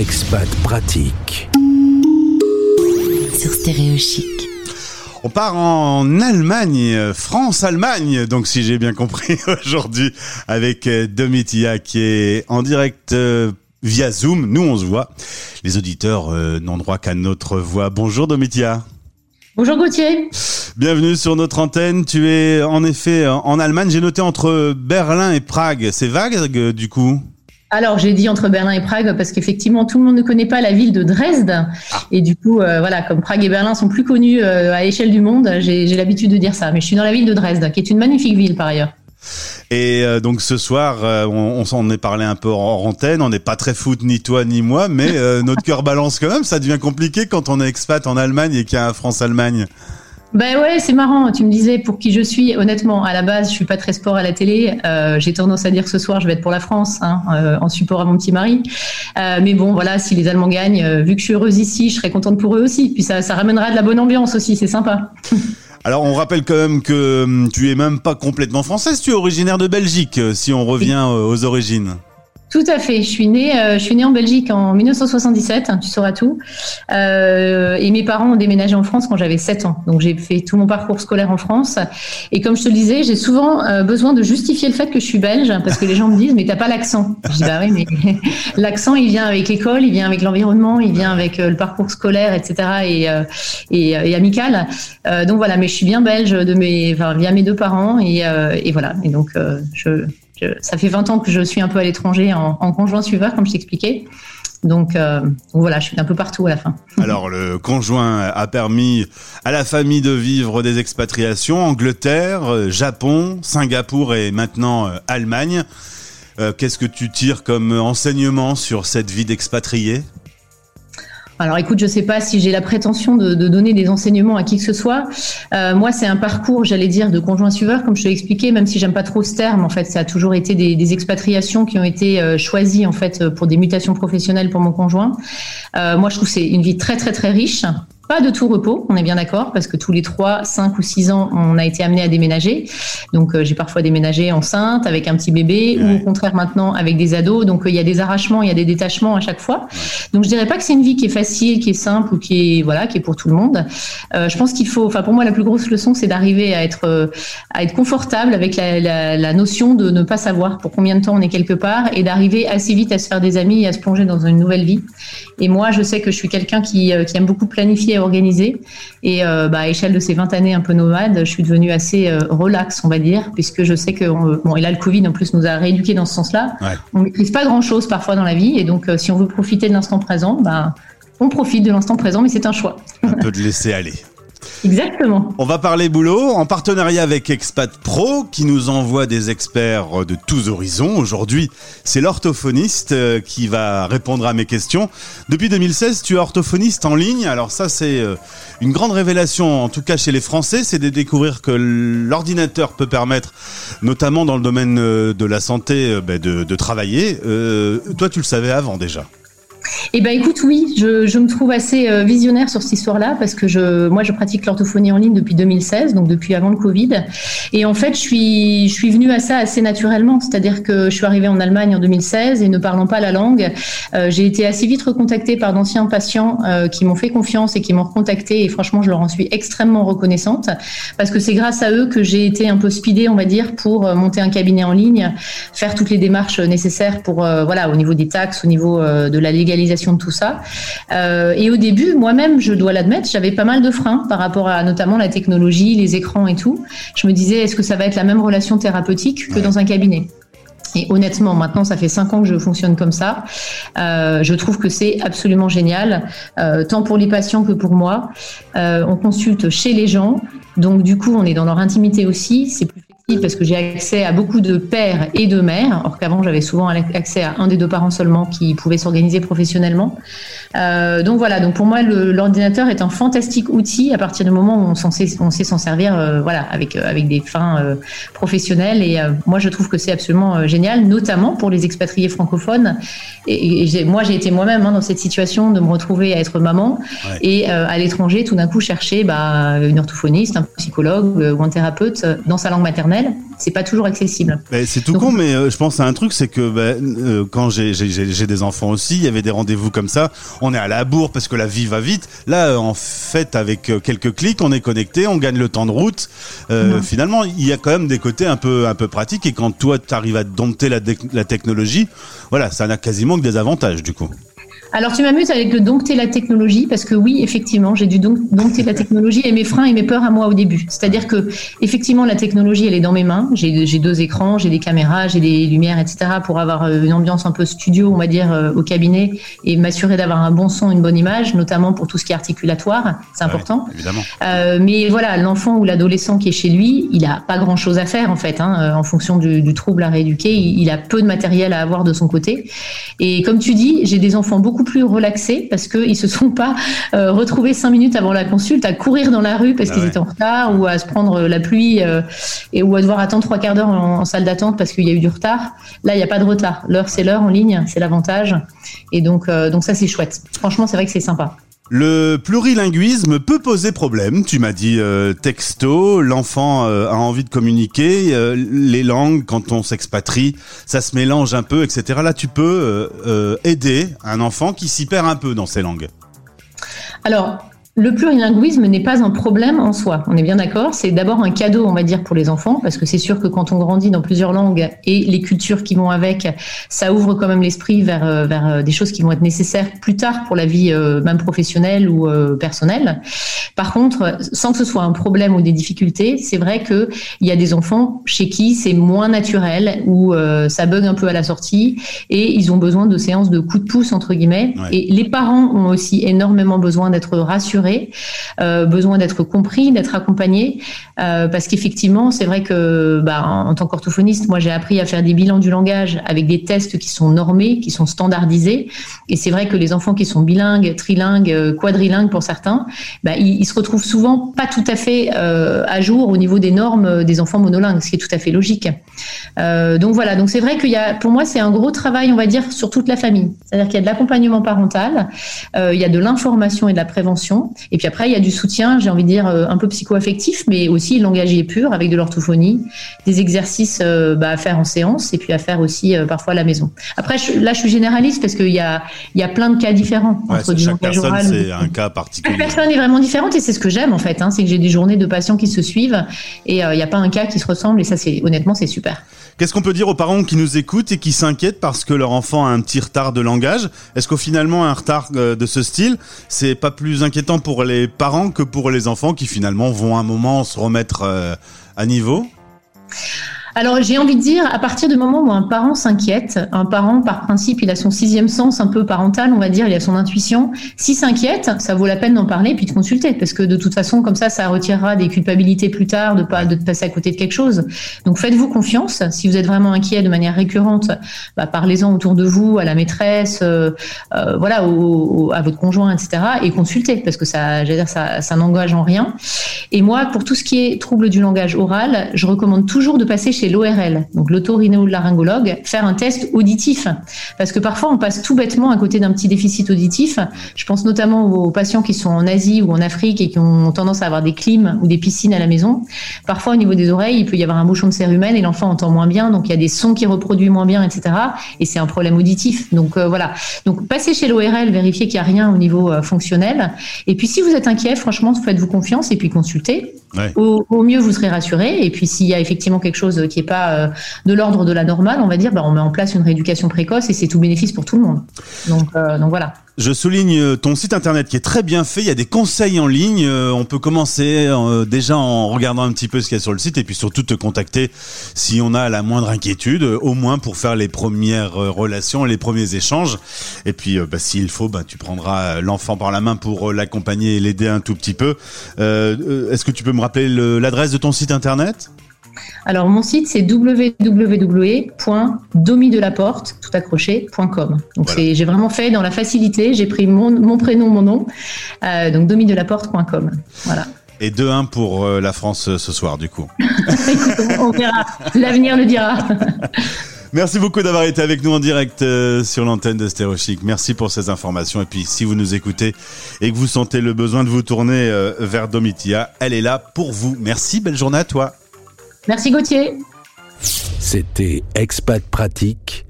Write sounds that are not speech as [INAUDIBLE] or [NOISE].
Expat pratique. Sur Stéréo Chic. On part en Allemagne, France-Allemagne, donc si j'ai bien compris [LAUGHS] aujourd'hui, avec euh, Domitia qui est en direct euh, via Zoom. Nous, on se voit. Les auditeurs euh, n'ont droit qu'à notre voix. Bonjour Domitia. Bonjour Gauthier. Bienvenue sur notre antenne. Tu es en effet en Allemagne. J'ai noté entre Berlin et Prague. C'est vague du coup? Alors j'ai dit entre Berlin et Prague parce qu'effectivement tout le monde ne connaît pas la ville de Dresde ah. et du coup euh, voilà comme Prague et Berlin sont plus connus euh, à l'échelle du monde, j'ai l'habitude de dire ça. Mais je suis dans la ville de Dresde qui est une magnifique ville par ailleurs. Et euh, donc ce soir, on, s'en est parlé un peu en antenne. On n'est pas très foot ni toi ni moi, mais notre cœur [LAUGHS] balance quand même. Ça devient compliqué quand on est expat en Allemagne et qu'il y a un France-Allemagne. Ben ouais, c'est marrant. Tu me disais pour qui je suis. Honnêtement, à la base, je suis pas très sport à la télé. Euh, J'ai tendance à dire que ce soir, je vais être pour la France, hein, euh, en support à mon petit mari. Euh, mais bon, voilà, si les Allemands gagnent, vu que je suis heureuse ici, je serai contente pour eux aussi. Puis ça, ça ramènera de la bonne ambiance aussi. C'est sympa. [LAUGHS] Alors on rappelle quand même que hum, tu es même pas complètement française, tu es originaire de Belgique, si on revient aux origines. Tout à fait. Je suis née, euh, je suis née en Belgique en 1977. Hein, tu sauras tout. Euh, et mes parents ont déménagé en France quand j'avais 7 ans. Donc j'ai fait tout mon parcours scolaire en France. Et comme je te le disais, j'ai souvent euh, besoin de justifier le fait que je suis belge parce que les gens me disent mais t'as pas l'accent. Je dis bah oui mais [LAUGHS] l'accent il vient avec l'école, il vient avec l'environnement, il vient avec le parcours scolaire, etc. et et, et amical. donc voilà. Mais je suis bien belge de mes, enfin, via mes deux parents et, et voilà. Et donc je ça fait 20 ans que je suis un peu à l'étranger en, conjoint suiveur, comme je t'expliquais. Donc, euh, voilà, je suis un peu partout à la fin. [LAUGHS] Alors, le conjoint a permis à la famille de vivre des expatriations, Angleterre, Japon, Singapour et maintenant euh, Allemagne. Euh, qu'est-ce que tu tires comme enseignement sur cette vie d'expatrié? Alors écoute, je ne sais pas si j'ai la prétention de, donner des enseignements à qui que ce soit. Euh, moi, c'est un parcours, j'allais dire, de conjoint suiveur, comme je te l'ai expliqué, même si j'aime pas trop ce terme. En fait, ça a toujours été des, expatriations qui ont été euh, choisies en fait pour des mutations professionnelles pour mon conjoint. Euh, moi, je trouve que c'est une vie très très très riche. Pas de tout repos, on est bien d'accord, parce que tous les 3, 5 ou 6 ans, on a été amené à déménager. Donc euh, j'ai parfois déménagé enceinte avec un petit bébé, ou au contraire maintenant avec des ados. Donc euh, il y a des arrachements, il y a des détachements à chaque fois. Donc je dirais pas que c'est une vie qui est facile, qui est simple ou qui est voilà, qui est pour tout le monde. Euh, je pense qu'il faut, enfin pour moi la plus grosse leçon, c'est d'arriver à être à être confortable avec la, la, la, notion de ne pas savoir pour combien de temps on est quelque part et d'arriver assez vite à se faire des amis et à se plonger dans une nouvelle vie. Et moi, je sais que je suis quelqu'un qui, qui aime beaucoup planifier organisé. Et euh, bah, à échelle de ces 20 années un peu nomades, je suis devenue assez euh, relax, on va dire, puisque je sais que, bon, et là, le Covid en plus nous a rééduqués dans ce sens-là. On maîtrise pas grand-chose parfois dans la vie. Et donc, euh, si on veut profiter de l'instant présent, bah, on profite de l'instant présent, mais c'est un choix. Un peu de laisser aller. Exactement. On va parler boulot en partenariat avec Expat Pro qui nous envoie des experts de tous horizons. Aujourd'hui, c'est l'orthophoniste euh, qui va répondre à mes questions. Depuis 2016, tu es orthophoniste en ligne. Alors ça, c'est euh, une grande révélation, en tout cas chez les Français, c'est de découvrir que l'ordinateur peut permettre, notamment dans le domaine euh, de la santé, ben, de, travailler. toi, tu le savais avant déjà. Eh ben écoute, oui, je, me trouve assez euh, visionnaire sur cette histoire-là parce que je, moi, je pratique l'orthophonie en ligne depuis 2016, donc depuis avant le Covid. Et en fait, je suis, je venue à ça assez naturellement, c'est-à-dire que je suis arrivée en Allemagne en 2016 et ne parlant pas la langue, euh, j'ai été assez vite recontactée par d'anciens patients euh, qui m'ont fait confiance et qui m'ont recontactée. Et franchement, je leur en suis extrêmement reconnaissante parce que c'est grâce à eux que j'ai été un peu speedée, on va dire, pour monter un cabinet en ligne, faire toutes les démarches nécessaires pour, voilà, au niveau des taxes, au niveau de la légalité de tout ça. Euh, et au début, moi-même, je dois l'admettre, j'avais pas mal de freins par rapport à notamment la technologie, les écrans et tout. Je me disais, est-ce que ça va être la même relation thérapeutique que dans un cabinet? Et honnêtement, maintenant, ça fait cinq ans que je fonctionne comme ça. Euh, je trouve que c'est absolument génial, euh, tant pour les patients que pour moi. on consulte chez les gens, donc du coup, on est dans leur intimité aussi. C'est plus parce que j'ai accès à beaucoup de pères et de mères, or qu'avant j'avais souvent accès à un des deux parents seulement qui pouvaient s'organiser professionnellement. Euh, donc voilà, donc pour moi l'ordinateur est un fantastique outil à partir du moment où on, sait, on sait s'en servir, euh, voilà, avec euh, avec des fins euh, professionnelles. Et moi je trouve que c'est absolument génial, notamment pour les expatriés francophones. Et, et moi j'ai été moi-même hein, dans cette situation de me retrouver à être maman et à l'étranger tout d'un coup chercher bah, une orthophoniste, un psychologue ou un thérapeute dans sa langue maternelle c'est pas toujours accessible. c'est tout con, mais je pense à un truc, c'est que ben, quand j'ai des enfants aussi, il y avait des rendez-vous comme ça. On est à la bourre parce que la vie va vite. Là, en fait, avec quelques clics, on est connecté, on gagne le temps de route. finalement, il y a quand même des côtés un peu un peu pratiques. Et quand toi, tu arrives à dompter la, la technologie, voilà, ça n'a quasiment que des avantages du coup. Alors tu m'amuses avec le dompter la technologie parce que oui, effectivement, j'ai dû dompter la technologie et mes freins et mes peurs à moi au début. C'est-à-dire que effectivement, la technologie, elle est dans mes mains. J'ai deux écrans, j'ai des caméras, j'ai des lumières, etc. pour avoir euh, une ambiance un peu studio, on va dire, euh, au cabinet et m'assurer d'avoir un bon son, une bonne image, notamment pour tout ce qui est articulatoire. C'est important. évidemment. Euh, mais voilà, l'enfant ou l'adolescent qui est chez lui, il a pas grand-chose à faire en fait, hein, en fonction du, du, trouble à rééduquer. Il, il a peu de matériel à avoir de son côté. Et comme tu dis, j'ai des enfants beaucoup plus relaxés parce qu'ils se sont pas euh, retrouvés cinq minutes avant la consulte à courir dans la rue parce ah qu'ils étaient en retard ou à se prendre la pluie euh, et ou à devoir attendre trois quarts d'heure en, salle d'attente parce qu'il y a eu du retard. Là, il n'y a pas de retard. L'heure, c'est l'heure en ligne, c'est l'avantage. Et donc, euh, donc ça, c'est chouette. Franchement, c'est vrai que c'est sympa. Le plurilinguisme peut poser problème, tu m'as dit euh, texto, l'enfant euh, a envie de communiquer, euh, les langues quand on s'expatrie, ça se mélange un peu, etc. Là tu peux aider un enfant qui s'y perd un peu dans ces langues. Alors, le plurilinguisme n'est pas un problème en soi, on est bien d'accord. C'est d'abord un cadeau, on va dire, pour les enfants, parce que c'est sûr que quand on grandit dans plusieurs langues et les cultures qui vont avec, ça ouvre quand même l'esprit vers, euh, vers euh, des choses qui vont être nécessaires plus tard pour la vie euh, même professionnelle ou personnelle. Par contre, sans que ce soit un problème ou des difficultés, c'est vrai qu'il y a des enfants chez qui c'est moins naturel, ou ça bug un peu à la sortie, et ils ont besoin de séances de coups de pouce, entre guillemets. Et les parents ont aussi énormément besoin d'être rassurés euh, besoin d'être compris, d'être accompagné, euh, parce qu'effectivement, c'est vrai que bah, en, tant qu'orthophoniste, moi j'ai appris à faire des bilans du langage avec des tests qui sont normés, qui sont standardisés, et c'est vrai que les enfants qui sont bilingues, trilingues, quadrilingues pour certains, bah, ils, se retrouvent souvent pas tout à fait euh, à jour au niveau des normes des enfants monolingues, ce qui est tout à fait logique. donc voilà, donc c'est vrai qu'il y a, pour moi, c'est un gros travail, on va dire, sur toute la famille. C'est-à-dire qu'il y a de l'accompagnement parental, il y a de l'information et de la prévention, et puis après, il y a du soutien, j'ai envie de dire, euh, un peu psycho-affectif, mais aussi langagier pur, avec de l'orthophonie, des exercices euh, bah, à faire en séance, et puis à faire aussi euh, parfois à la maison. Après, là, je suis généraliste parce qu'il y a, il y a plein de cas différents entre du chaque personne, C'est un cas particulier. Chaque personne est vraiment différente, et c'est ce que j'aime en fait. Hein, c'est que j'ai des journées de patients qui se suivent, et il n'y a pas un cas qui se ressemble, et ça, c'est honnêtement, c'est super. Qu'est-ce qu'on peut dire aux parents qui nous écoutent et qui s'inquiètent parce que leur enfant a un petit retard de langage? Est-ce qu'au finalement un retard euh, de ce style, c'est pas plus inquiétant pour les parents que pour les enfants qui finalement vont un moment se remettre euh, à niveau? Alors j'ai envie de dire, à partir du moment où un parent s'inquiète, un parent par principe il a son sixième sens un peu parental, on va dire, il a son intuition. S'il s'inquiète, ça vaut la peine d'en parler puis de consulter, parce que de toute façon comme ça, ça retirera des culpabilités plus tard de pas de passer à côté de quelque chose. Donc faites-vous confiance. Si vous êtes vraiment inquiet de manière récurrente, bah, parlez-en autour de vous, à la maîtresse, euh, euh, voilà, au, à votre conjoint, etc. Et consultez, parce que ça, dire, ça, ça n'engage en rien. Et moi, pour tout ce qui est trouble du langage oral, je recommande toujours de passer chez l'ORL, donc l'otorhinolaryngologue, faire un test auditif. Parce que parfois, on passe tout bêtement à côté d'un petit déficit auditif. Je pense notamment aux patients qui sont en Asie ou en Afrique et qui ont tendance à avoir des clims ou des piscines à la maison. Parfois, au niveau des oreilles, il peut y avoir un bouchon de cérumen et l'enfant entend moins bien, donc il y a des sons qui reproduisent moins bien, etc. Et c'est un problème auditif. Donc euh, voilà. Donc passez chez l'ORL, vérifiez qu'il n'y a rien au niveau euh, fonctionnel. Et puis si vous êtes inquiet, franchement, faites-vous confiance et puis consultez. Au, au, mieux, vous serez rassuré. Et puis s'il y a effectivement quelque chose qui est pas euh, de l'ordre de la normale, on va dire, bah, on met en place une rééducation précoce et c'est tout bénéfice pour tout le monde. Donc, euh, voilà. Je souligne euh, ton site internet qui est très bien fait. Il y a des conseils en ligne. On peut commencer déjà en regardant un petit peu ce qu'il y a sur le site et puis surtout te contacter si on a la moindre inquiétude, au moins pour faire les premières relations, les premiers échanges. Et puis, bah, s'il faut, bah, tu prendras l'enfant par la main pour l'accompagner et l'aider un tout petit peu. Est-ce que tu peux me rappeler l'adresse de ton site internet? Alors, mon site, c'est www.domidelaporte, tout accroché.com. Donc, j'ai vraiment fait dans la facilité. J'ai pris mon, prénom, mon nom. Euh, donc, domidelaporte.com. Voilà. Et 2-1 pour euh, la France euh, ce soir, du coup. [LAUGHS] on verra. L'avenir le dira. [LAUGHS] Merci beaucoup d'avoir été avec nous en direct sur l'antenne de Stéréochic. Merci pour ces informations. Et puis, si vous nous écoutez et que vous sentez le besoin de vous tourner vers Domitia, elle est là pour vous. Merci. Belle journée à toi. Merci Gauthier. C'était Expat Pratique